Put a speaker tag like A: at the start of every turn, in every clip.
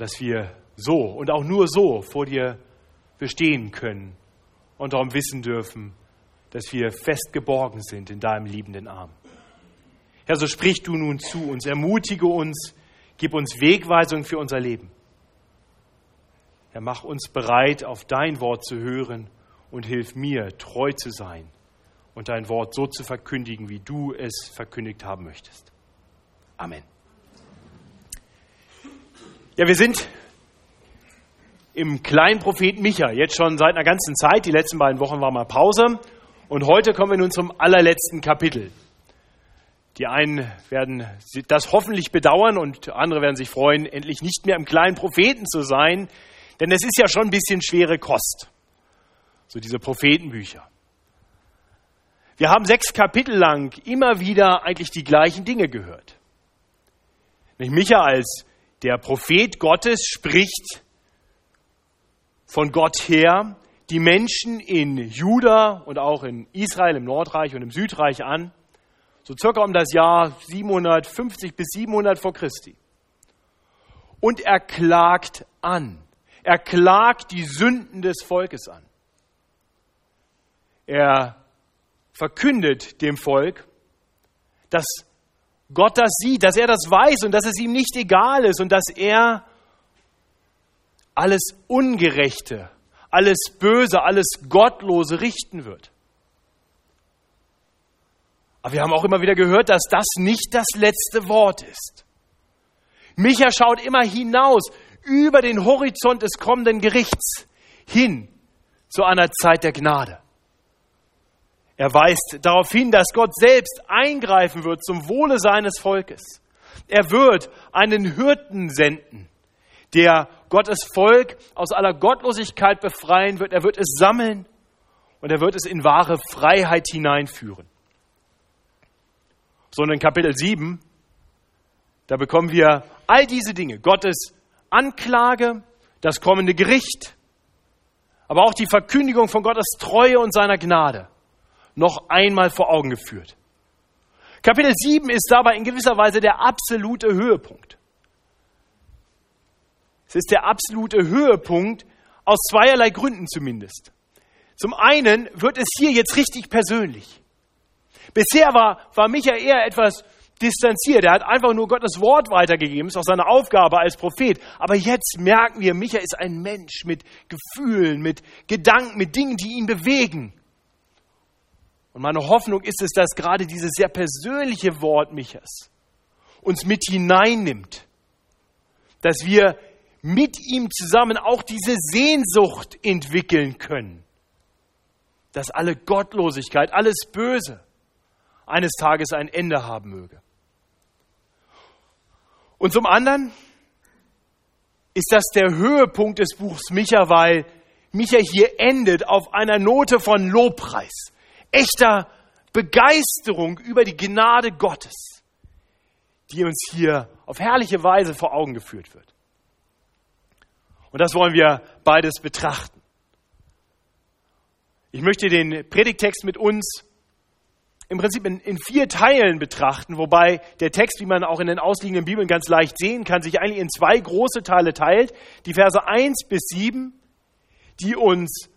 A: dass wir so und auch nur so vor dir bestehen können und darum wissen dürfen, dass wir fest geborgen sind in deinem liebenden Arm. Herr, so sprich du nun zu uns, ermutige uns, gib uns Wegweisung für unser Leben. Herr, mach uns bereit, auf dein Wort zu hören und hilf mir, treu zu sein und dein Wort so zu verkündigen, wie du es verkündigt haben möchtest. Amen. Ja, wir sind im kleinen Propheten Micha, jetzt schon seit einer ganzen Zeit. Die letzten beiden Wochen war mal Pause. Und heute kommen wir nun zum allerletzten Kapitel. Die einen werden das hoffentlich bedauern und andere werden sich freuen, endlich nicht mehr im kleinen Propheten zu sein, denn es ist ja schon ein bisschen schwere Kost. So diese Prophetenbücher. Wir haben sechs Kapitel lang immer wieder eigentlich die gleichen Dinge gehört. Nicht Micha als der Prophet Gottes spricht von Gott her die Menschen in Juda und auch in Israel, im Nordreich und im Südreich an, so circa um das Jahr 750 bis 700 vor Christi. Und er klagt an. Er klagt die Sünden des Volkes an. Er verkündet dem Volk, dass Gott das sieht, dass er das weiß und dass es ihm nicht egal ist und dass er alles Ungerechte alles Böse, alles Gottlose richten wird. Aber wir haben auch immer wieder gehört, dass das nicht das letzte Wort ist. Micha schaut immer hinaus über den Horizont des kommenden Gerichts hin zu einer Zeit der Gnade. Er weist darauf hin, dass Gott selbst eingreifen wird zum Wohle seines Volkes. Er wird einen Hirten senden, der Gottes Volk aus aller Gottlosigkeit befreien wird. Er wird es sammeln und er wird es in wahre Freiheit hineinführen. So in Kapitel 7, da bekommen wir all diese Dinge. Gottes Anklage, das kommende Gericht, aber auch die Verkündigung von Gottes Treue und seiner Gnade noch einmal vor Augen geführt. Kapitel 7 ist dabei in gewisser Weise der absolute Höhepunkt. Es ist der absolute Höhepunkt aus zweierlei Gründen zumindest. Zum einen wird es hier jetzt richtig persönlich. Bisher war, war Micha eher etwas distanziert. Er hat einfach nur Gottes Wort weitergegeben. Das ist auch seine Aufgabe als Prophet. Aber jetzt merken wir, Micha ist ein Mensch mit Gefühlen, mit Gedanken, mit Dingen, die ihn bewegen. Und meine Hoffnung ist es, dass gerade dieses sehr persönliche Wort Michas uns mit hineinnimmt. Dass wir mit ihm zusammen auch diese Sehnsucht entwickeln können, dass alle Gottlosigkeit, alles Böse eines Tages ein Ende haben möge. Und zum anderen ist das der Höhepunkt des Buchs Micha, weil Micha hier endet auf einer Note von Lobpreis, echter Begeisterung über die Gnade Gottes, die uns hier auf herrliche Weise vor Augen geführt wird. Und das wollen wir beides betrachten. Ich möchte den Predigtext mit uns im Prinzip in, in, vier Teilen betrachten, wobei der Text, wie man auch in den ausliegenden Bibeln ganz leicht sehen kann, sich eigentlich in zwei große Teile teilt. Die Verse 1 bis 7, die uns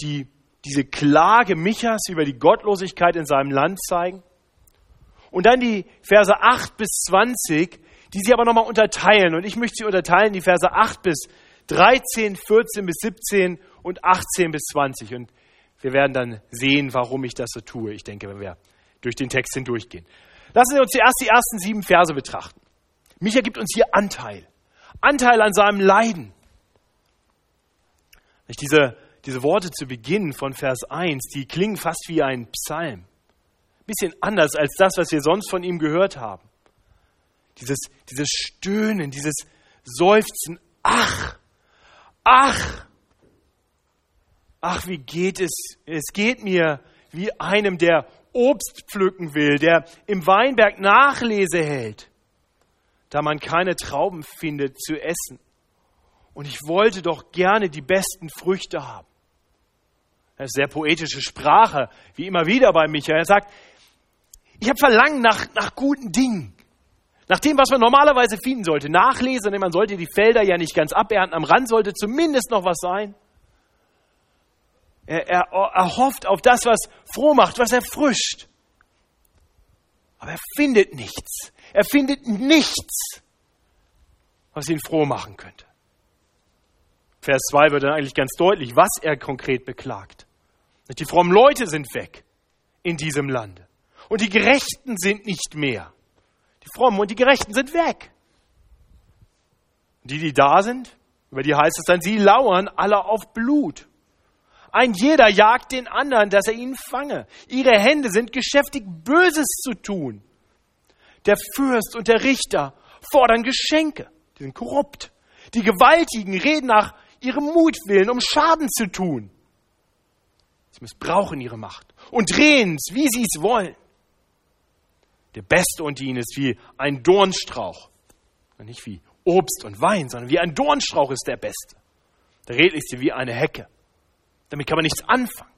A: die, diese Klage Michas über die Gottlosigkeit in seinem Land zeigen. Und dann die Verse 8 bis 20, die sie aber nochmal unterteilen. Und ich möchte sie unterteilen, die Verse 8 bis 13, 14 bis 17 und 18 bis 20. Und wir werden dann sehen, warum ich das so tue. Ich denke, wenn wir durch den Text hindurchgehen. Lassen Sie uns zuerst die ersten sieben Verse betrachten. Micha gibt uns hier Anteil. Anteil an seinem Leiden. Diese, diese Worte zu Beginn von Vers 1, die klingen fast wie ein Psalm. Ein bisschen anders als das, was wir sonst von ihm gehört haben. Dieses, dieses Stöhnen, dieses Seufzen. Ach, ach, ach, wie geht es? Es geht mir wie einem, der Obst pflücken will, der im Weinberg Nachlese hält, da man keine Trauben findet zu essen. Und ich wollte doch gerne die besten Früchte haben. Das ist sehr poetische Sprache, wie immer wieder bei Michael. Er sagt, ich habe Verlangen nach, nach guten Dingen, Nach dem, was man normalerweise finden sollte. Nachlesen, denn man sollte die Felder ja nicht ganz abernten. Am Rand sollte zumindest noch was sein. Er, er, er hofft auf das, was froh macht, was erfrischt. Aber er findet nichts. Er findet nichts, was ihn froh machen könnte. Vers 2 wird dann eigentlich ganz deutlich, was er konkret beklagt. Die frommen Leute sind weg in diesem Lande. Und die Gerechten sind nicht mehr. Die Frommen und die Gerechten sind weg. Die, die da sind, über die heißt es dann, sie lauern alle auf Blut. Ein jeder jagt den anderen, dass er ihn fange. Ihre Hände sind geschäftig, Böses zu tun. Der Fürst und der Richter fordern Geschenke. Die sind korrupt. Die Gewaltigen reden nach ihrem Mutwillen, um Schaden zu tun. Missbrauchen ihre Macht und drehen es, wie sie es wollen. Der Beste unter ihnen ist wie ein Dornstrauch. Nicht wie Obst und Wein, sondern wie ein Dornstrauch ist der Beste. Der redlichste wie eine Hecke. Damit kann man nichts anfangen.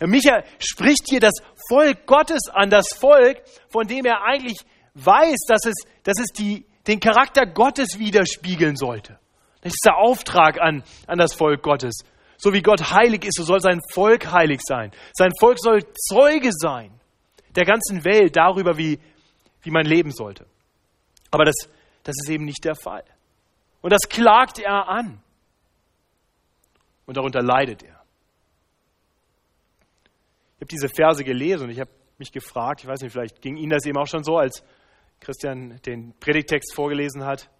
A: Ja, Micha spricht hier das Volk Gottes an, das Volk, von dem er eigentlich weiß, dass es, dass es die, den Charakter Gottes widerspiegeln sollte. Das ist der Auftrag an, an das Volk Gottes. So wie Gott heilig ist, so soll sein Volk heilig sein. Sein Volk soll Zeuge sein der ganzen Welt darüber, wie, wie man leben sollte. Aber das, das ist eben nicht der Fall. Und das klagt er an. Und darunter leidet er. Ich habe diese Verse gelesen und ich habe mich gefragt, ich weiß nicht, vielleicht ging Ihnen das eben auch schon so, als Christian den Predigtext vorgelesen hat.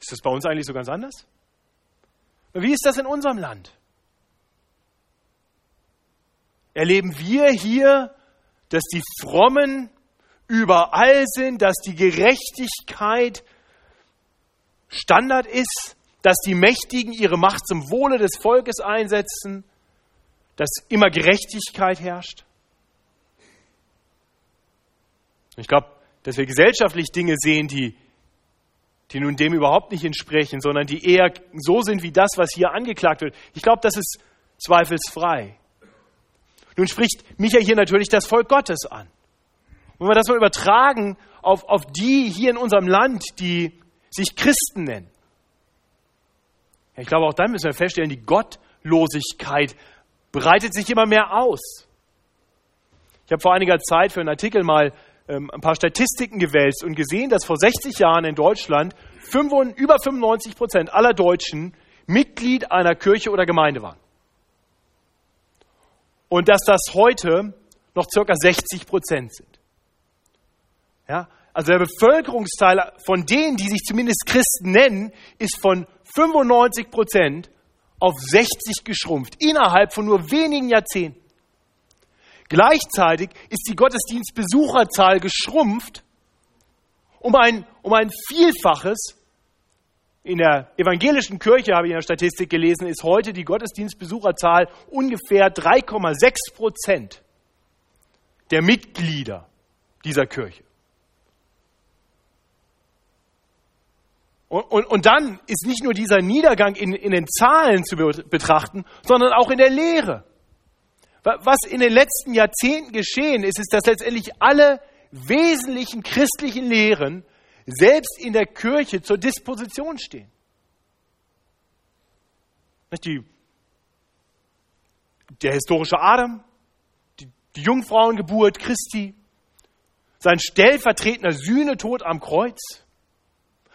A: Ist das bei uns eigentlich so ganz anders? Wie ist das in unserem Land? Erleben wir hier dass die Frommen überall sind, dass die Gerechtigkeit Standard ist, dass die Mächtigen ihre Macht zum Wohle des Volkes einsetzen, dass immer Gerechtigkeit herrscht. Ich glaube, dass wir gesellschaftlich Dinge sehen, die, die nun dem überhaupt nicht entsprechen, sondern die eher so sind wie das, was hier angeklagt wird. Ich glaube, das ist zweifelsfrei. Nun spricht Micha hier natürlich das Volk Gottes an. Wenn wir das mal übertragen auf, auf die hier in unserem Land, die sich Christen nennen, ich glaube, auch dann müssen wir feststellen, die Gottlosigkeit breitet sich immer mehr aus. Ich habe vor einiger Zeit für einen Artikel mal ähm, ein paar Statistiken gewälzt und gesehen, dass vor 60 Jahren in Deutschland 5, über 95 Prozent aller Deutschen Mitglied einer Kirche oder Gemeinde waren und dass das heute noch circa 60 Prozent sind. Ja, also der Bevölkerungsteil von denen, die sich zumindest Christen nennen, ist von 95 Prozent auf 60 geschrumpft, innerhalb von nur wenigen Jahrzehnten. Gleichzeitig ist die Gottesdienstbesucherzahl geschrumpft um ein, um ein Vielfaches in der evangelischen Kirche, habe ich in der Statistik gelesen, ist heute die Gottesdienstbesucherzahl ungefähr 3,6 Prozent der Mitglieder dieser Kirche. Und, und, und, dann ist nicht nur dieser Niedergang in, in den Zahlen zu betrachten, sondern auch in der Lehre. Was in den letzten Jahrzehnten geschehen ist, ist, dass letztendlich alle wesentlichen christlichen Lehren selbst in der Kirche zur Disposition stehen. Die, der historische Adam, die, die Jungfrauengeburt Christi, sein stellvertretender Sühnetod am Kreuz,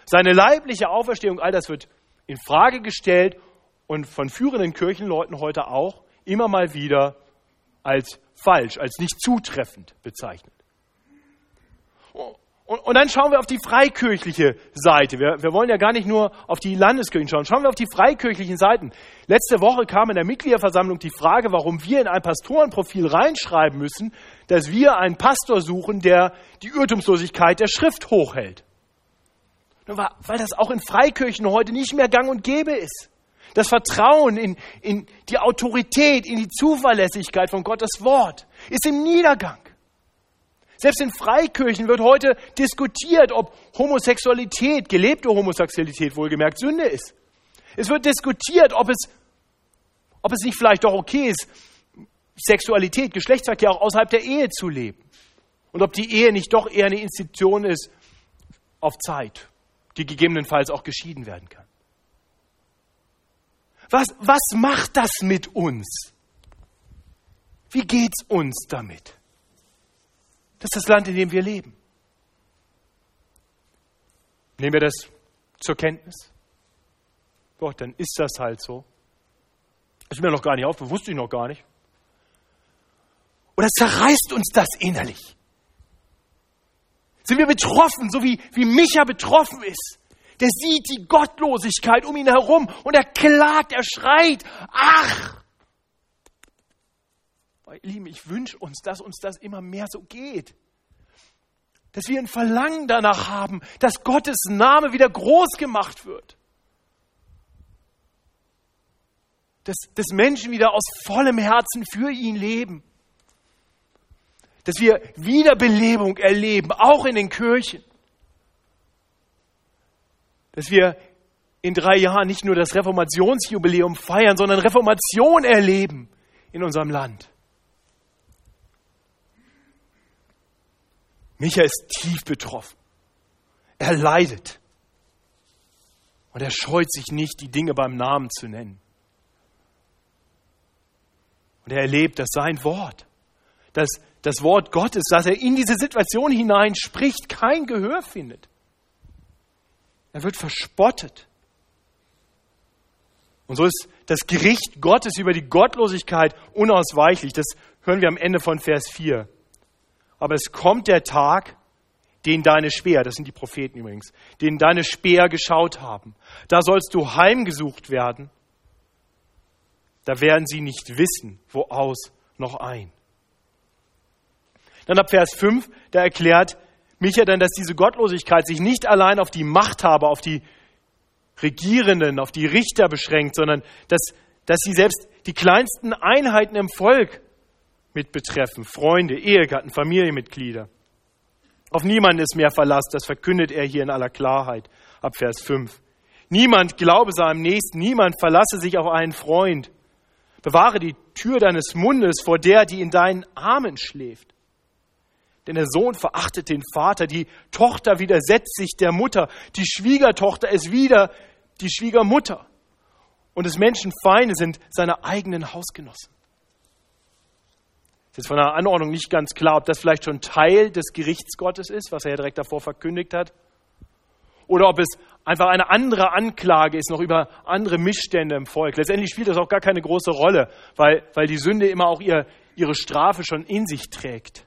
A: seine leibliche Auferstehung, all das wird in Frage gestellt und von führenden Kirchenleuten heute auch immer mal wieder als falsch, als nicht zutreffend bezeichnet. Und, dann schauen wir auf die freikirchliche Seite. Wir, wir, wollen ja gar nicht nur auf die Landeskirchen schauen. Schauen wir auf die freikirchlichen Seiten. Letzte Woche kam in der Mitgliederversammlung die Frage, warum wir in ein Pastorenprofil reinschreiben müssen, dass wir einen Pastor suchen, der die Irrtumslosigkeit der Schrift hochhält. Weil das auch in Freikirchen heute nicht mehr gang und gäbe ist. Das Vertrauen in, in die Autorität, in die Zuverlässigkeit von Gottes Wort ist im Niedergang. Selbst in Freikirchen wird heute diskutiert, ob Homosexualität, gelebte Homosexualität wohlgemerkt, Sünde ist. Es wird diskutiert, ob es, ob es nicht vielleicht doch okay ist, Sexualität, Geschlechtsverkehr auch außerhalb der Ehe zu leben. und ob die Ehe nicht doch eher eine Institution ist auf Zeit, die gegebenenfalls auch geschieden werden kann. Was, was macht das mit uns? Wie geht's uns damit? Das ist das Land, in dem wir leben. Nehmen wir das zur Kenntnis? Gott, dann ist das halt so. Das ist mir noch gar nicht auf, wusste ich noch gar nicht. Oder zerreißt uns das innerlich? Sind wir betroffen, so wie, wie Micha betroffen ist? Der sieht die Gottlosigkeit um ihn herum und er klagt, er schreit, ach! Lieben, ich wünsche uns, dass uns das immer mehr so geht. Dass wir ein Verlangen danach haben, dass Gottes Name wieder groß gemacht wird. Dass, dass Menschen wieder aus vollem Herzen für ihn leben dass wir Wiederbelebung erleben, auch in den Kirchen. Dass wir in drei Jahren nicht nur das Reformationsjubiläum feiern, sondern Reformation erleben in unserem Land. Micha ist tief betroffen. Er leidet. Und er scheut sich nicht, die Dinge beim Namen zu nennen. Und er erlebt, dass sein Wort, dass das Wort Gottes, dass er in diese Situation hinein spricht, kein Gehör findet. Er wird verspottet. Und so ist das Gericht Gottes über die Gottlosigkeit unausweichlich. Das hören wir am Ende von Vers 4. Aber es kommt der Tag, den deine Speer, das sind die Propheten übrigens, den deine Speer geschaut haben. Da sollst du heimgesucht werden. Da werden sie nicht wissen, wo aus noch ein. Dann ab Vers 5, da erklärt Micha dann, dass diese Gottlosigkeit sich nicht allein auf die Machthaber, auf die Regierenden, auf die Richter beschränkt, sondern dass, dass sie selbst die kleinsten Einheiten im Volk mit betreffen. Freunde, Ehegatten, Familienmitglieder. Auf niemanden ist mehr Verlass, das verkündet er hier in aller Klarheit ab Vers 5. Niemand glaube seinem Nächsten, niemand verlasse sich auf einen Freund. Bewahre die Tür deines Mundes vor der, die in deinen Armen schläft. Denn der Sohn verachtet den Vater, die Tochter widersetzt sich der Mutter, die Schwiegertochter ist wieder die Schwiegermutter. Und des Menschen Feinde sind seine eigenen Hausgenossen. Es ist von der Anordnung nicht ganz klar, ob das vielleicht schon Teil des Gerichts Gottes ist, was er ja direkt davor verkündigt hat, oder ob es einfach eine andere Anklage ist, noch über andere Missstände im Volk. Letztendlich spielt das auch gar keine große Rolle, weil, weil die Sünde immer auch ihr, ihre Strafe schon in sich trägt.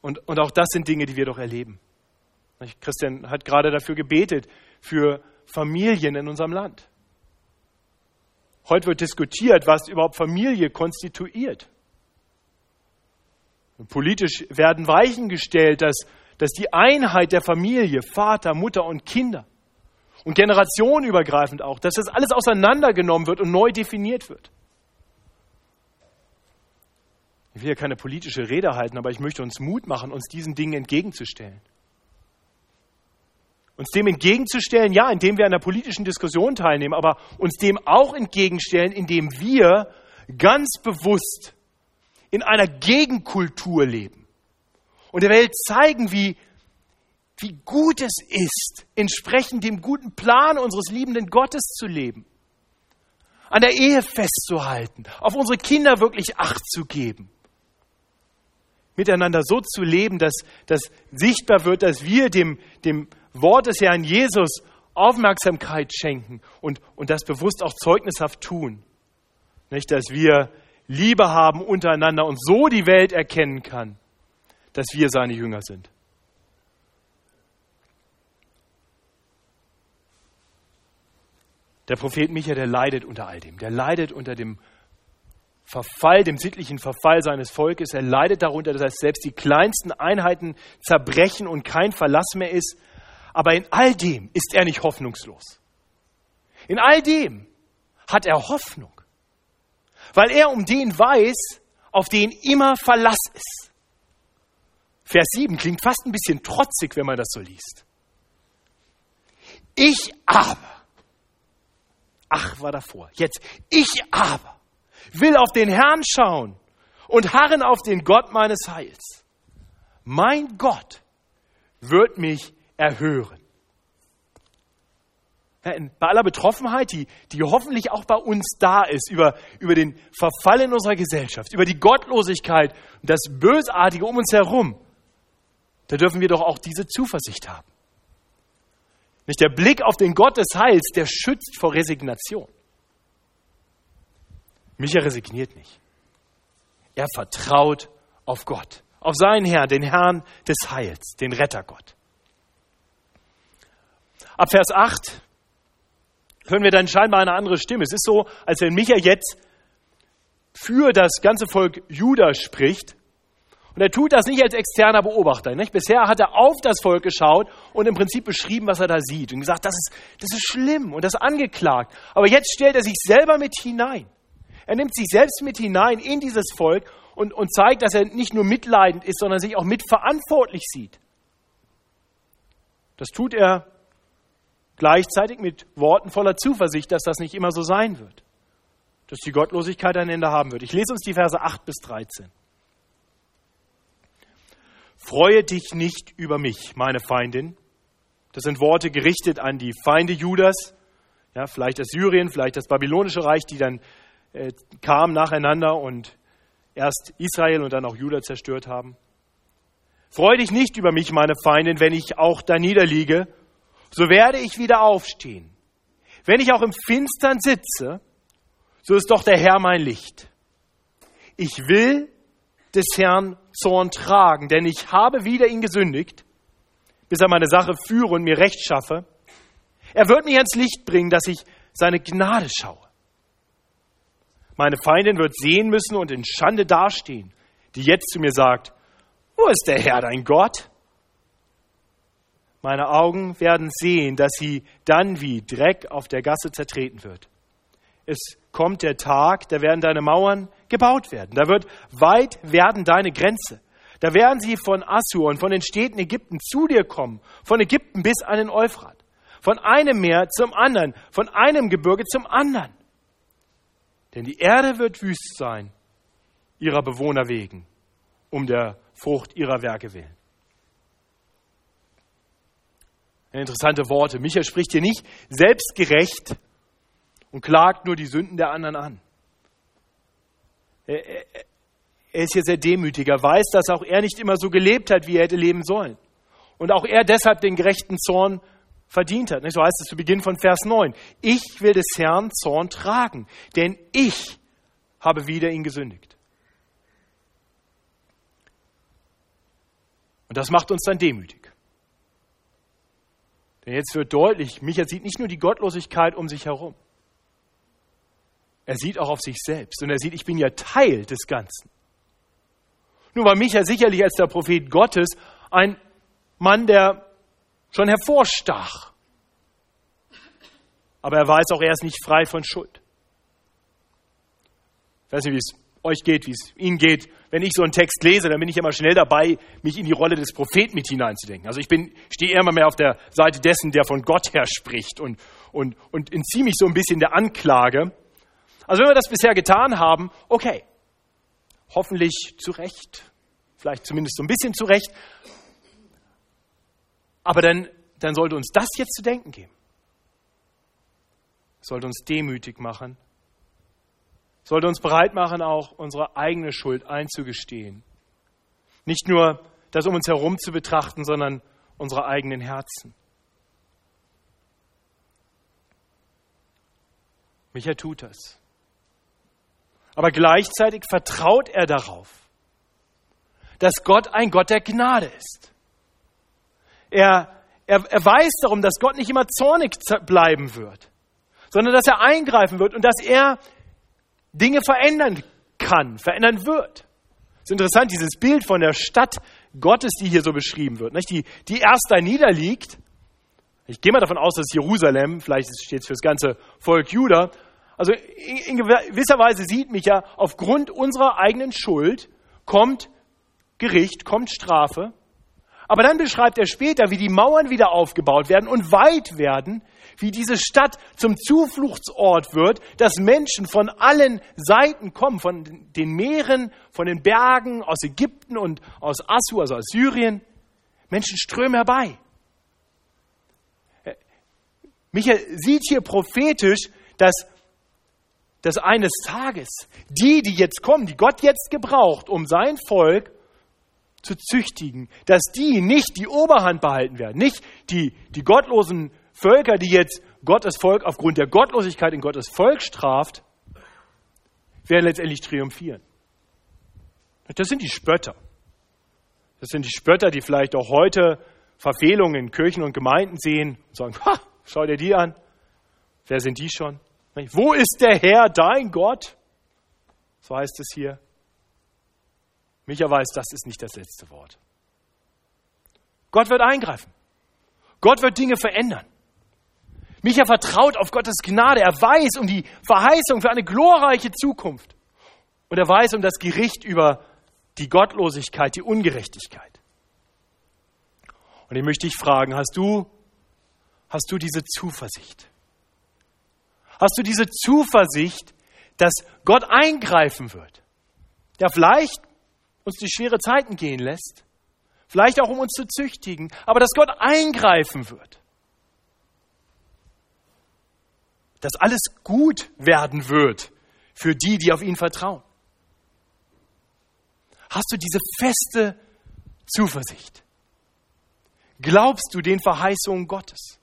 A: Und, und auch das sind Dinge, die wir doch erleben. Christian hat gerade dafür gebetet, für Familien in unserem Land. Heute wird diskutiert, was überhaupt Familie konstituiert. Und politisch werden Weichen gestellt, dass, dass die Einheit der Familie, Vater, Mutter und Kinder und generationenübergreifend auch, dass das alles auseinandergenommen wird und neu definiert wird. Ich will ja keine politische Rede halten, aber ich möchte uns Mut machen, uns diesen Dingen entgegenzustellen. Uns dem entgegenzustellen, ja, indem wir an der politischen Diskussion teilnehmen, aber uns dem auch entgegenstellen, indem wir ganz bewusst in einer Gegenkultur leben und der Welt zeigen, wie, wie gut es ist, entsprechend dem guten Plan unseres liebenden Gottes zu leben, an der Ehe festzuhalten, auf unsere Kinder wirklich Acht zu geben miteinander so zu leben, dass, dass sichtbar wird, dass wir dem, dem Wort des Herrn Jesus Aufmerksamkeit schenken und, und das bewusst auch zeugnishaft tun. Nicht, dass wir Liebe haben untereinander und so die Welt erkennen kann, dass wir seine Jünger sind. Der Prophet Micha, der leidet unter all dem. Der leidet unter dem Verfall, dem sittlichen Verfall seines Volkes. Er leidet darunter, dass selbst die kleinsten Einheiten zerbrechen und kein Verlass mehr ist. Aber in all dem ist er nicht hoffnungslos. In all dem hat er Hoffnung, weil er um den weiß, auf den immer Verlass ist. Vers 7 klingt fast ein bisschen trotzig, wenn man das so liest. Ich aber, ach war davor, jetzt, ich aber will auf den Herrn schauen und harren auf den Gott meines Heils. Mein Gott wird mich erhören. bei aller Betroffenheit, die, die hoffentlich auch bei uns da ist, über, über den Verfall in unserer Gesellschaft, über die Gottlosigkeit und das Bösartige um uns herum, da dürfen wir doch auch diese Zuversicht haben. Nicht der Blick auf den Gott des Heils, der schützt vor Resignation. Micha resigniert nicht. Er vertraut auf Gott, auf seinen Herrn, den Herrn des Heils, den Rettergott. Ab Vers 8 hören wir dann scheinbar eine andere Stimme. Es ist so, als wenn Micha jetzt für das ganze Volk Juda spricht. Und er tut das nicht als externer Beobachter. Nicht? Bisher hat er auf das Volk geschaut und im Prinzip beschrieben, was er da sieht. Und gesagt, das ist, das ist schlimm und das ist angeklagt. Aber jetzt stellt er sich selber mit hinein. Er nimmt sich selbst mit hinein in dieses Volk und, und zeigt, dass er nicht nur mitleidend ist, sondern sich auch mitverantwortlich sieht. Das tut er gleichzeitig mit Worten voller Zuversicht, dass das nicht immer so sein wird. Dass die Gottlosigkeit ein Ende haben wird. Ich lese uns die Verse 8 bis 13. Freue dich nicht über mich, meine Feindin. Das sind Worte gerichtet an die Feinde Judas, ja, vielleicht das Syrien, vielleicht das babylonische Reich, die dann äh, kamen nacheinander und erst Israel und dann auch Juda zerstört haben. Freu dich nicht über mich, meine Feindin, wenn ich auch da niederliege, so werde ich wieder aufstehen. Wenn ich auch im Finstern sitze, so ist doch der Herr mein Licht. Ich will des Herrn Zorn tragen, denn ich habe wieder ihn gesündigt, bis er meine Sache führe und mir Recht schaffe. Er wird mich ans Licht bringen, dass ich seine Gnade schaue. Meine Feindin wird sehen müssen und in Schande dastehen, die jetzt zu mir sagt, wo ist der Herr dein Gott? Meine Augen werden sehen, dass sie dann wie Dreck auf der Gasse zertreten wird. Es kommt der Tag, da werden deine Mauern gebaut werden. Da wird weit werden deine Grenze. Da werden sie von Assur und von den Städten Ägypten zu dir kommen, von Ägypten bis an den Euphrat, von einem Meer zum anderen, von einem Gebirge zum anderen. Denn die Erde wird wüst sein, ihrer Bewohner wegen, um der Frucht ihrer Werke willen. Interessante Worte. Michael spricht hier nicht selbstgerecht und klagt nur die Sünden der anderen an. Er, ist hier sehr demütig. Er weiß, dass auch er nicht immer so gelebt hat, wie er hätte leben sollen. Und auch er deshalb den gerechten Zorn verdient hat. So heißt es zu Beginn von Vers 9. Ich will des Herrn Zorn tragen, denn ich habe wieder ihn gesündigt. Und das macht uns dann demütig. Denn jetzt wird deutlich, Micha sieht nicht nur die Gottlosigkeit um sich herum. Er sieht auch auf sich selbst und er sieht, ich bin ja Teil des Ganzen. Nun war Micha sicherlich als der Prophet Gottes ein Mann, der schon hervorstach. Aber er weiß auch, er ist nicht frei von Schuld. Ich weiß nicht, wie es euch geht, wie es Ihnen geht. Wenn ich so einen Text lese, dann bin ich immer schnell dabei, mich in die Rolle des Propheten mit hineinzudenken. Also ich bin, stehe immer mehr auf der Seite dessen, der von Gott her spricht und, und, und entziehe mich so ein bisschen der Anklage. Also wenn wir das bisher getan haben, okay, hoffentlich zu Recht, vielleicht zumindest so ein bisschen zu Recht, aber dann, dann sollte uns das jetzt zu denken geben. Sollte uns demütig machen. Sollte uns bereit machen, auch unsere eigene Schuld einzugestehen. Nicht nur das um uns herum zu betrachten, sondern unsere eigenen Herzen. Micha tut das. Aber gleichzeitig vertraut er darauf, dass Gott ein Gott der Gnade ist. Er, er, er weiß darum, dass Gott nicht immer zornig bleiben wird, sondern dass er eingreifen wird und dass er Dinge verändern kann, verändern wird. Es ist interessant, dieses Bild von der Stadt Gottes, die hier so beschrieben wird, nicht? Die, die erst da niederliegt. Ich gehe mal davon aus, dass Jerusalem, vielleicht steht es für das ganze Volk Juda, also in, in gewisser Weise sieht mich ja, aufgrund unserer eigenen Schuld kommt Gericht, kommt Strafe. Aber dann beschreibt er später, wie die Mauern wieder aufgebaut werden und weit werden, wie diese Stadt zum Zufluchtsort wird, dass Menschen von allen Seiten kommen, von den Meeren, von den Bergen, aus Ägypten und aus Assur, also aus Syrien. Menschen strömen herbei. Michael sieht hier prophetisch, dass, dass eines Tages die, die jetzt kommen, die Gott jetzt gebraucht, um sein Volk zu züchtigen, dass die nicht die Oberhand behalten werden, nicht die, die gottlosen Völker, die jetzt Gottes Volk aufgrund der Gottlosigkeit in Gottes Volk straft, werden letztendlich triumphieren. Das sind die Spötter. Das sind die Spötter, die vielleicht auch heute Verfehlungen in Kirchen und Gemeinden sehen und sagen, ha, schau dir die an. Wer sind die schon? Wo ist der Herr, dein Gott? So heißt es hier. Micha weiß, das ist nicht das letzte Wort. Gott wird eingreifen. Gott wird Dinge verändern. Micha vertraut auf Gottes Gnade. Er weiß um die Verheißung für eine glorreiche Zukunft. Und er weiß um das Gericht über die Gottlosigkeit, die Ungerechtigkeit. Und ich möchte dich fragen, hast du, hast du diese Zuversicht? Hast du diese Zuversicht, dass Gott eingreifen wird? Der vielleicht uns die schwere Zeiten gehen lässt, vielleicht auch um uns zu züchtigen, aber dass Gott eingreifen wird. Dass alles gut werden wird für die, die auf ihn vertrauen. Hast du diese feste Zuversicht? Glaubst du den Verheißungen Gottes?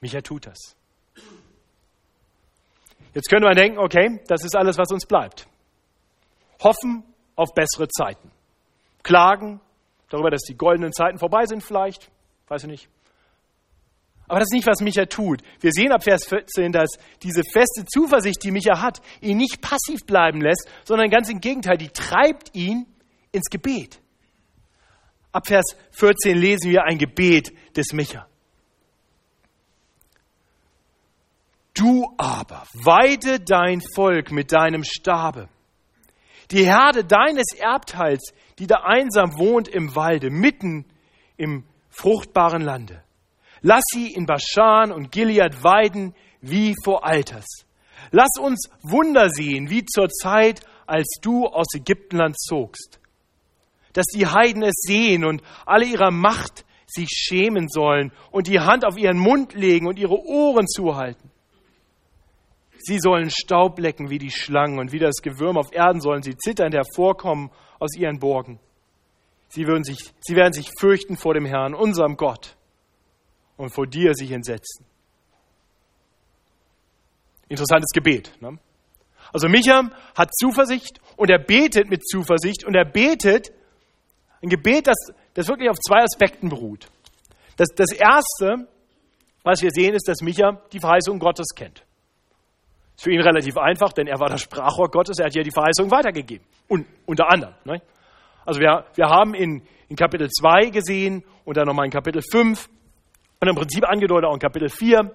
A: Micha tut das. Jetzt können wir denken, okay, das ist alles, was uns bleibt hoffen auf bessere Zeiten. Klagen darüber, dass die goldenen Zeiten vorbei sind vielleicht, weiß ich nicht. Aber das ist nicht, was Micha tut. Wir sehen ab Vers 14, dass diese feste Zuversicht, die Micha hat, ihn nicht passiv bleiben lässt, sondern ganz im Gegenteil, die treibt ihn ins Gebet. Ab Vers 14 lesen wir ein Gebet des Micha. Du aber weide dein Volk mit deinem Stabe die Herde deines Erbteils, die da einsam wohnt im Walde, mitten im fruchtbaren Lande. Lass sie in Baschan und Gilead weiden wie vor Alters. Lass uns Wunder sehen, wie zur Zeit, als du aus Ägyptenland zogst. Dass die Heiden es sehen und alle ihrer Macht sich schämen sollen und die Hand auf ihren Mund legen und ihre Ohren zuhalten. Sie sollen Staub lecken wie die Schlangen und wie das Gewürm auf Erden sollen sie zitternd hervorkommen aus ihren Burgen. Sie, würden sich, sie werden sich fürchten vor dem Herrn, unserem Gott, und vor dir sich entsetzen. Interessantes Gebet. Ne? Also Micha hat Zuversicht und er betet mit Zuversicht und er betet ein Gebet, das, das wirklich auf zwei Aspekten beruht. Das, das Erste, was wir sehen, ist, dass Micha die Verheißung Gottes kennt. Für ihn relativ einfach, denn er war das Sprachrohr Gottes, er hat ja die Verheißung weitergegeben. Und unter anderem. Ne? Also wir, wir haben in, in Kapitel 2 gesehen und dann nochmal in Kapitel 5 und im Prinzip angedeutet auch in Kapitel 4,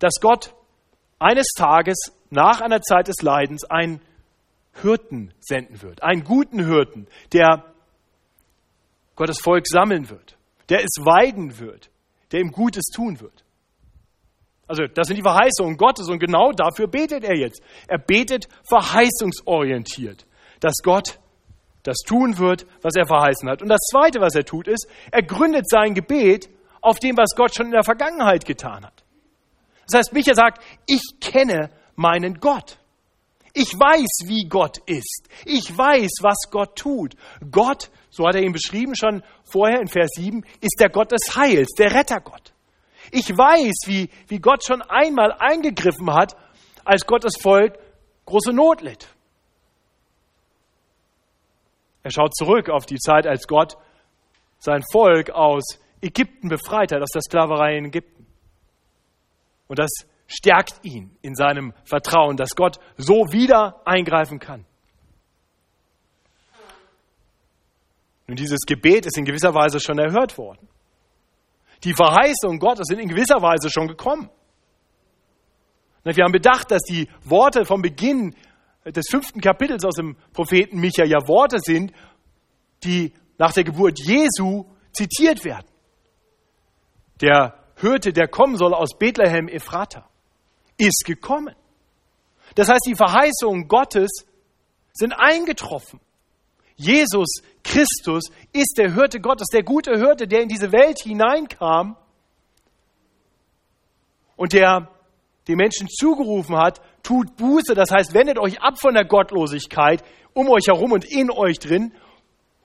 A: dass Gott eines Tages nach einer Zeit des Leidens einen Hirten senden wird, einen guten Hirten, der Gottes Volk sammeln wird, der es weiden wird, der ihm Gutes tun wird. Also das sind die Verheißungen Gottes und genau dafür betet er jetzt. Er betet verheißungsorientiert, dass Gott das tun wird, was er verheißen hat. Und das Zweite, was er tut, ist, er gründet sein Gebet auf dem, was Gott schon in der Vergangenheit getan hat. Das heißt, Micha sagt, ich kenne meinen Gott. Ich weiß, wie Gott ist. Ich weiß, was Gott tut. Gott, so hat er ihn beschrieben schon vorher in Vers 7, ist der Gott des Heils, der Rettergott. Ich weiß, wie, wie Gott schon einmal eingegriffen hat, als Gottes Volk große Not litt. Er schaut zurück auf die Zeit, als Gott sein Volk aus Ägypten befreit hat, aus der Sklaverei in Ägypten. Und das stärkt ihn in seinem Vertrauen, dass Gott so wieder eingreifen kann. Nun, dieses Gebet ist in gewisser Weise schon erhört worden. Die Verheißungen Gottes sind in gewisser Weise schon gekommen. Wir haben bedacht, dass die Worte vom Beginn des fünften Kapitels aus dem Propheten Micha ja Worte sind, die nach der Geburt Jesu zitiert werden. Der Hirte, der kommen soll aus Bethlehem Ephrata, ist gekommen. Das heißt, die Verheißungen Gottes sind eingetroffen. Jesus Christus ist der Hirte Gottes, der gute Hirte, der in diese Welt hineinkam und der den Menschen zugerufen hat, tut Buße, das heißt, wendet euch ab von der Gottlosigkeit um euch herum und in euch drin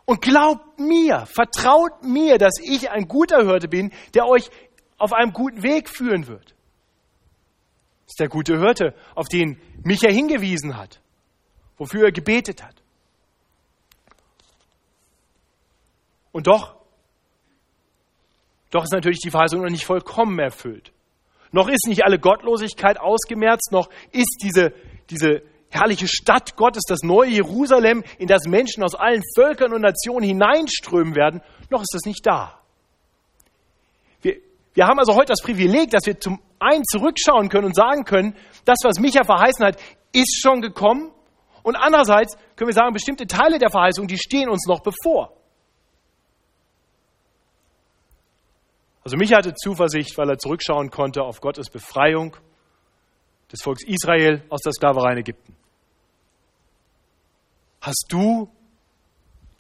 A: und glaubt mir, vertraut mir, dass ich ein guter Hirte bin, der euch auf einem guten Weg führen wird. Das ist der gute Hirte, auf den Micha hingewiesen hat, wofür er gebetet hat. Und doch, doch ist natürlich die Verheißung noch nicht vollkommen erfüllt. Noch ist nicht alle Gottlosigkeit ausgemerzt, noch ist diese, diese herrliche Stadt Gottes, das neue Jerusalem, in das Menschen aus allen Völkern und Nationen hineinströmen werden, noch ist das nicht da. Wir, wir haben also heute das Privileg, dass wir zum einen zurückschauen können und sagen können, das, was Micha verheißen hat, ist schon gekommen. Und andererseits können wir sagen, bestimmte Teile der Verheißung, die stehen uns noch bevor. Also Micha hatte Zuversicht, weil er zurückschauen konnte auf Gottes Befreiung des Volkes Israel aus der Sklaverei in Ägypten. Hast du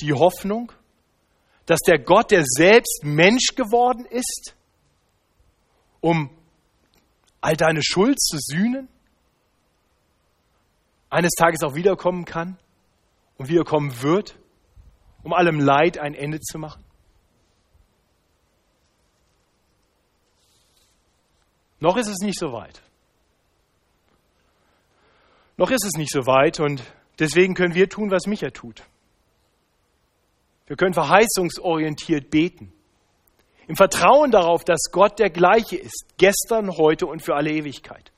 A: die Hoffnung, dass der Gott, der selbst Mensch geworden ist, um all deine Schuld zu sühnen, eines Tages auch wiederkommen kann und wiederkommen wird, um allem Leid ein Ende zu machen? Noch ist es nicht so weit. Noch ist es nicht so weit und deswegen können wir tun, was Micha tut. Wir können verheißungsorientiert beten. Im Vertrauen darauf, dass Gott der gleiche ist, gestern, heute und für alle Ewigkeit.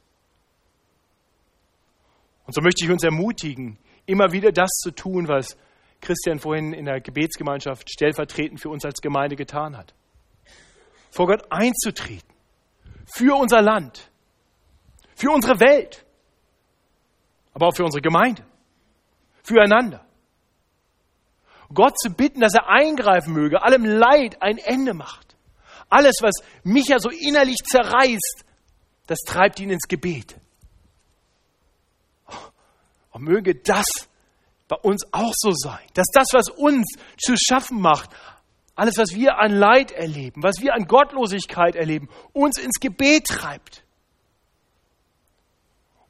A: Und so möchte ich uns ermutigen, immer wieder das zu tun, was Christian vorhin in der Gebetsgemeinschaft stellvertretend für uns als Gemeinde getan hat. Vor Gott einzutreten für unser Land, für unsere Welt, aber auch für unsere Gemeinde, füreinander. Gott zu bitten, dass er eingreifen möge, allem Leid ein Ende macht. Alles, was mich ja so innerlich zerreißt, das treibt ihn ins Gebet. Und möge das bei uns auch so sein, dass das, was uns zu schaffen macht, alles, was wir an Leid erleben, was wir an Gottlosigkeit erleben, uns ins Gebet treibt.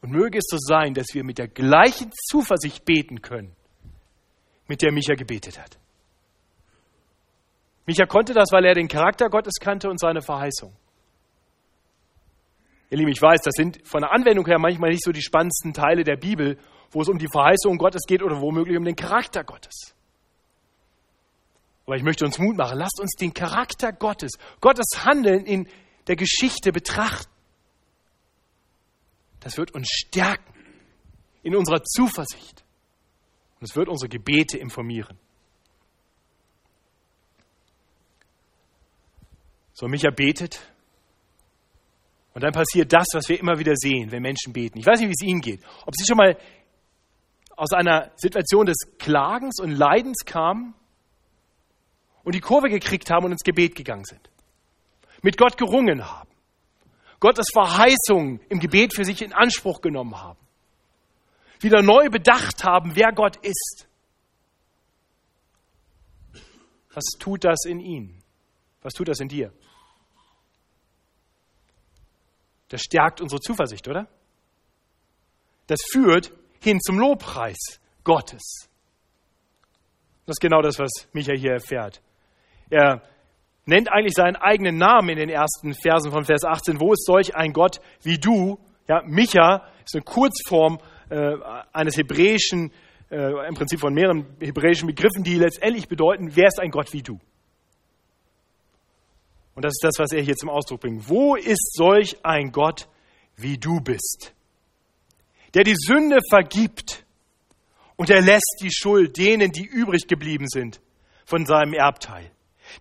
A: Und möge es so sein, dass wir mit der gleichen Zuversicht beten können, mit der Micha gebetet hat. Micha konnte das, weil er den Charakter Gottes kannte und seine Verheißung. Ihr Lieben, ich weiß, das sind von der Anwendung her manchmal nicht so die spannendsten Teile der Bibel, wo es um die Verheißung Gottes geht oder womöglich um den Charakter Gottes. Aber ich möchte uns Mut machen. Lasst uns den Charakter Gottes, Gottes Handeln in der Geschichte betrachten. Das wird uns stärken in unserer Zuversicht. Und es wird unsere Gebete informieren. So, Micha betet. Und dann passiert das, was wir immer wieder sehen, wenn Menschen beten. Ich weiß nicht, wie es Ihnen geht. Ob Sie schon mal aus einer Situation des Klagens und Leidens kamen und die Kurve gekriegt haben und ins Gebet gegangen sind. Mit Gott gerungen haben. Gottes Verheißungen im Gebet für sich in Anspruch genommen haben. Wieder neu bedacht haben, wer Gott ist. Was tut das in ihnen? Was tut das in dir? Das stärkt unsere Zuversicht, oder? Das führt hin zum Lobpreis Gottes. Das ist genau das, was Micha hier erfährt. Er nennt eigentlich seinen eigenen Namen in den ersten Versen von Vers 18. Wo ist solch ein Gott wie du? Ja, Micha ist eine Kurzform äh, eines hebräischen, äh, im Prinzip von mehreren hebräischen Begriffen, die letztendlich bedeuten, wer ist ein Gott wie du? Und das ist das, was er hier zum Ausdruck bringt. Wo ist solch ein Gott wie du bist? Der die Sünde vergibt und er lässt die Schuld denen, die übrig geblieben sind, von seinem Erbteil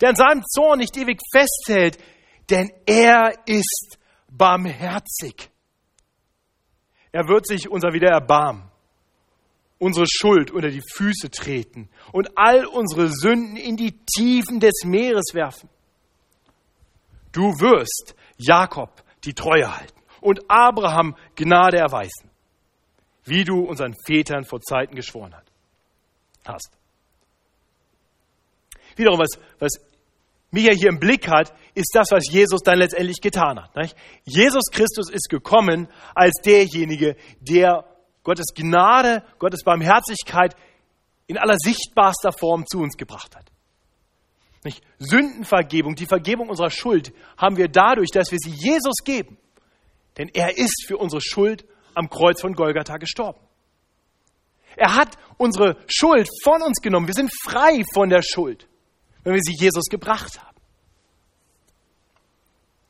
A: der an seinem Zorn nicht ewig festhält, denn er ist barmherzig. Er wird sich unser wieder erbarmen. unsere Schuld unter die Füße treten und all unsere Sünden in die Tiefen des Meeres werfen. Du wirst Jakob die Treue halten und Abraham Gnade erweisen, wie du unseren Vätern vor Zeiten geschworen hast. Wiederum, was, was Micha hier im Blick hat, ist das, was Jesus dann letztendlich getan hat. Nicht? Jesus Christus ist gekommen als derjenige, der Gottes Gnade, Gottes Barmherzigkeit in aller sichtbarster Form zu uns gebracht hat. Nicht? Sündenvergebung, die Vergebung unserer Schuld haben wir dadurch, dass wir sie Jesus geben. Denn er ist für unsere Schuld am Kreuz von Golgatha gestorben. Er hat unsere Schuld von uns genommen. Wir sind frei von der Schuld, wenn wir sie Jesus gebracht haben.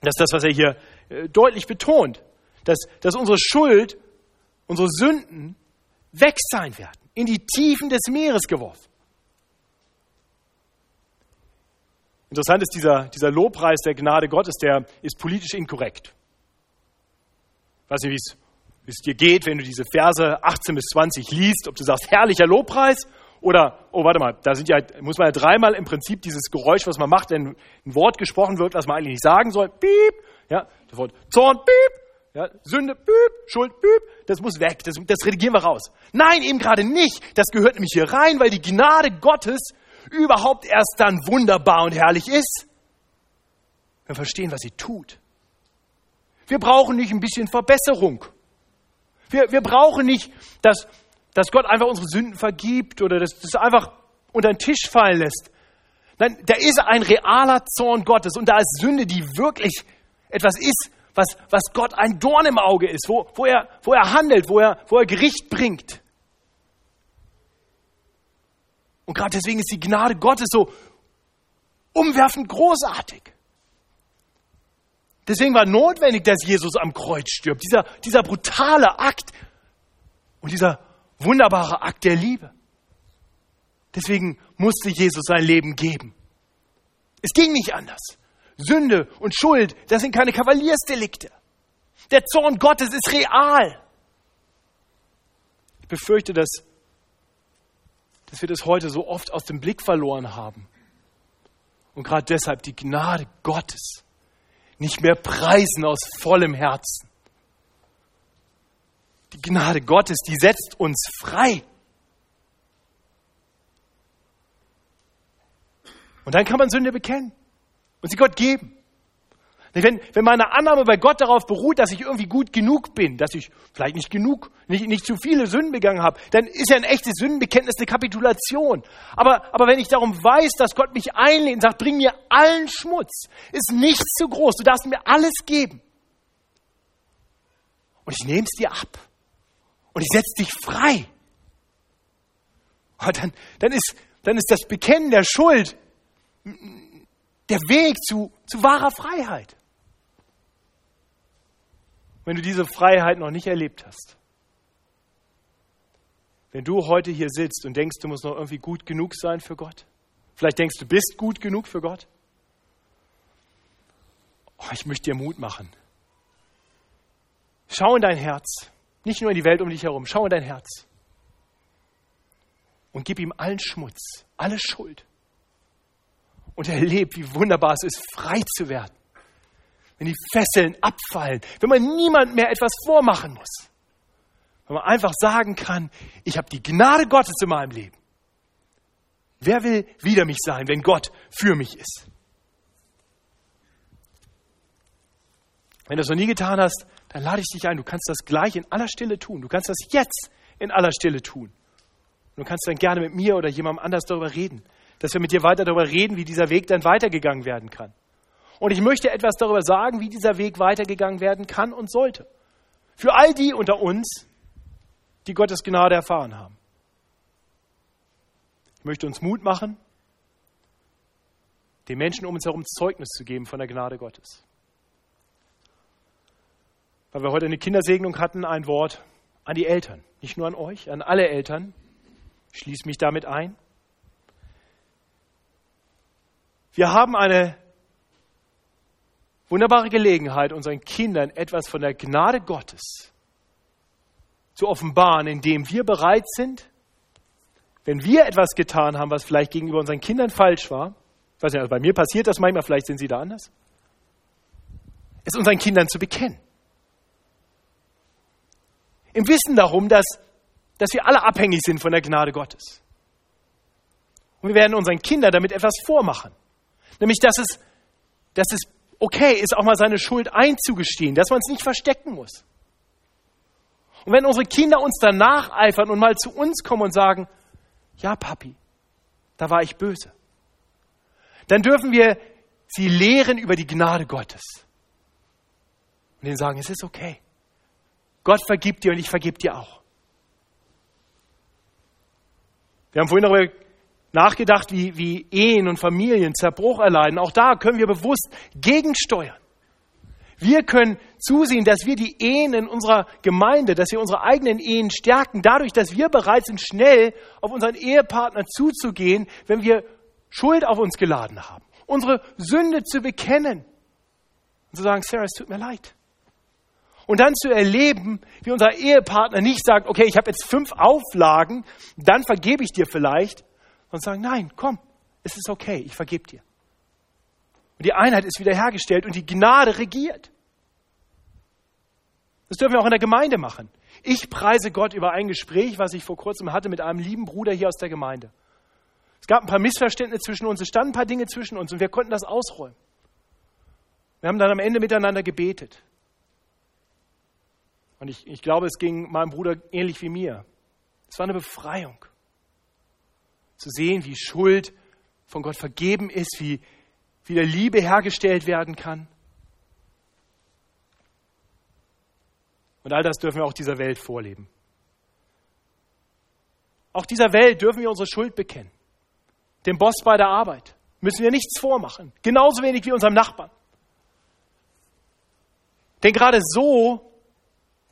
A: Das ist das, was er hier äh, deutlich betont, dass, dass unsere Schuld, unsere Sünden weg sein werden, in die Tiefen des Meeres geworfen. Interessant ist dieser, dieser Lobpreis der Gnade Gottes, der ist politisch inkorrekt. Ich weiß nicht, wie es dir geht, wenn du diese Verse 18 bis 20 liest, ob du sagst, herrlicher Lobpreis oder, oh, warte mal, da sind ja, muss man ja dreimal im Prinzip dieses Geräusch, was man macht, wenn ein Wort gesprochen wird, was man eigentlich nicht sagen soll, piep, ja, das Wort Zorn, piep, ja, Sünde, piep, Schuld, piep, das muss weg, das, das redigieren wir raus. Nein, eben gerade nicht. Das gehört nämlich hier rein, weil die Gnade Gottes überhaupt erst dann wunderbar und herrlich ist. Wir verstehen, was sie tut. Wir brauchen nicht ein bisschen Verbesserung. Wir, wir brauchen nicht, dass, dass Gott einfach unsere Sünden vergibt oder dass das einfach unter den Tisch fallen lässt. Nein, da ist ein realer Zorn Gottes und da ist Sünde, die wirklich etwas ist, was, was Gott ein Dorn im Auge ist, wo, wo, er, wo er handelt, wo er, wo er Gericht bringt. Und gerade deswegen ist die Gnade Gottes so umwerfend großartig. Deswegen war notwendig, dass Jesus am Kreuz stirbt. Dieser, dieser brutale Akt und dieser wunderbare Akt der Liebe. Deswegen musste Jesus sein Leben geben. Es ging nicht anders. Sünde und Schuld, das sind keine Kavaliersdelikte. Der Zorn Gottes ist real. Ich befürchte, dass, dass wir das heute so oft aus dem Blick verloren haben. Und gerade deshalb die Gnade Gottes nicht mehr preisen aus vollem Herzen. Die Gnade Gottes, die setzt uns frei. Und dann kann man Sünde bekennen und sie Gott geben. Wenn, wenn meine Annahme bei Gott darauf beruht, dass ich irgendwie gut genug bin, dass ich vielleicht nicht genug, nicht, nicht zu viele Sünden begangen habe, dann ist ja ein echtes Sündenbekenntnis eine Kapitulation. Aber, aber wenn ich darum weiß, dass Gott mich einlädt und sagt, bring mir allen Schmutz, ist nichts zu groß, du darfst mir alles geben. Und ich nehme es dir ab. Und ich setze dich frei. Und dann, dann, ist, dann ist das Bekennen der Schuld der Weg zu, zu wahrer Freiheit. Wenn du diese Freiheit noch nicht erlebt hast, wenn du heute hier sitzt und denkst, du musst noch irgendwie gut genug sein für Gott, vielleicht denkst du, bist gut genug für Gott, oh, ich möchte dir Mut machen. Schau in dein Herz, nicht nur in die Welt um dich herum, schau in dein Herz und gib ihm allen Schmutz, alle Schuld und erlebt, wie wunderbar es ist, frei zu werden. Wenn die Fesseln abfallen, wenn man niemand mehr etwas vormachen muss. Wenn man einfach sagen kann, ich habe die Gnade Gottes in meinem Leben. Wer will wider mich sein, wenn Gott für mich ist? Wenn du das noch nie getan hast, dann lade ich dich ein. Du kannst das gleich in aller Stille tun. Du kannst das jetzt in aller Stille tun. Du kannst dann gerne mit mir oder jemandem anders darüber reden dass wir mit dir weiter darüber reden, wie dieser Weg dann weitergegangen werden kann. Und ich möchte etwas darüber sagen, wie dieser Weg weitergegangen werden kann und sollte. Für all die unter uns, die Gottes Gnade erfahren haben. Ich möchte uns Mut machen, den Menschen um uns herum Zeugnis zu geben von der Gnade Gottes. Weil wir heute eine Kindersegnung hatten, ein Wort an die Eltern. Nicht nur an euch, an alle Eltern. Ich schließe mich damit ein. Wir haben eine wunderbare Gelegenheit, unseren Kindern etwas von der Gnade Gottes zu offenbaren, indem wir bereit sind, wenn wir etwas getan haben, was vielleicht gegenüber unseren Kindern falsch war, weiß nicht, also bei mir passiert das manchmal, vielleicht sind Sie da anders, es unseren Kindern zu bekennen. Im Wissen darum, dass, dass wir alle abhängig sind von der Gnade Gottes. Und wir werden unseren Kindern damit etwas vormachen. Nämlich, dass es, dass es okay ist, auch mal seine Schuld einzugestehen, dass man es nicht verstecken muss. Und wenn unsere Kinder uns dann nacheifern und mal zu uns kommen und sagen, ja, Papi, da war ich böse, dann dürfen wir sie lehren über die Gnade Gottes. Und ihnen sagen, es ist okay. Gott vergibt dir und ich vergib dir auch. Wir haben vorhin darüber nachgedacht, wie, wie Ehen und Familien Zerbruch erleiden. Auch da können wir bewusst gegensteuern. Wir können zusehen, dass wir die Ehen in unserer Gemeinde, dass wir unsere eigenen Ehen stärken, dadurch, dass wir bereit sind, schnell auf unseren Ehepartner zuzugehen, wenn wir Schuld auf uns geladen haben. Unsere Sünde zu bekennen und zu sagen, Sarah, es tut mir leid. Und dann zu erleben, wie unser Ehepartner nicht sagt, okay, ich habe jetzt fünf Auflagen, dann vergebe ich dir vielleicht, und sagen, nein, komm, es ist okay, ich vergebe dir. Und die Einheit ist wiederhergestellt und die Gnade regiert. Das dürfen wir auch in der Gemeinde machen. Ich preise Gott über ein Gespräch, was ich vor kurzem hatte mit einem lieben Bruder hier aus der Gemeinde. Es gab ein paar Missverständnisse zwischen uns, es standen ein paar Dinge zwischen uns und wir konnten das ausräumen. Wir haben dann am Ende miteinander gebetet. Und ich, ich glaube, es ging meinem Bruder ähnlich wie mir. Es war eine Befreiung zu sehen, wie Schuld von Gott vergeben ist, wie wieder Liebe hergestellt werden kann. Und all das dürfen wir auch dieser Welt vorleben. Auch dieser Welt dürfen wir unsere Schuld bekennen. Dem Boss bei der Arbeit müssen wir nichts vormachen. Genauso wenig wie unserem Nachbarn. Denn gerade so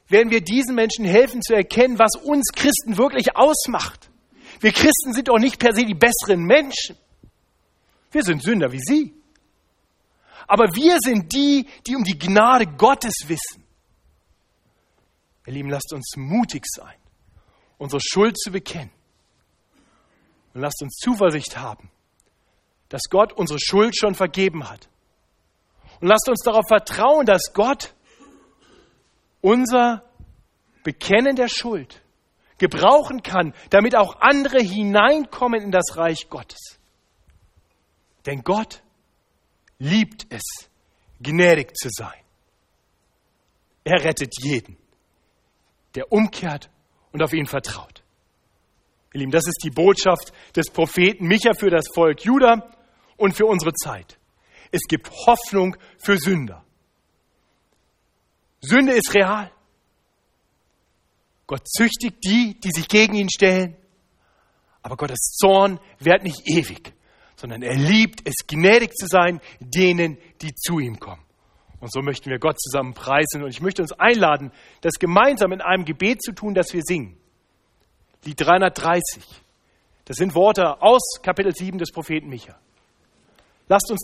A: werden wir diesen Menschen helfen zu erkennen, was uns Christen wirklich ausmacht. Wir Christen sind doch nicht per se die besseren Menschen. Wir sind Sünder wie Sie. Aber wir sind die, die um die Gnade Gottes wissen. Ihr Lieben, lasst uns mutig sein, unsere Schuld zu bekennen. Und lasst uns Zuversicht haben, dass Gott unsere Schuld schon vergeben hat. Und lasst uns darauf vertrauen, dass Gott unser Bekennen der Schuld gebrauchen kann, damit auch andere hineinkommen in das Reich Gottes. Denn Gott liebt es, gnädig zu sein. Er rettet jeden, der umkehrt und auf ihn vertraut. Ihr Lieben, das ist die Botschaft des Propheten Micha für das Volk Juda und für unsere Zeit. Es gibt Hoffnung für Sünder. Sünde ist real. Gott züchtigt die, die sich gegen ihn stellen. Aber Gottes Zorn währt nicht ewig, sondern er liebt es, gnädig zu sein denen, die zu ihm kommen. Und so möchten wir Gott zusammen preisen. Und ich möchte uns einladen, das gemeinsam in einem Gebet zu tun, das wir singen. Lied 330. Das sind Worte aus Kapitel 7 des Propheten Micha. Lasst uns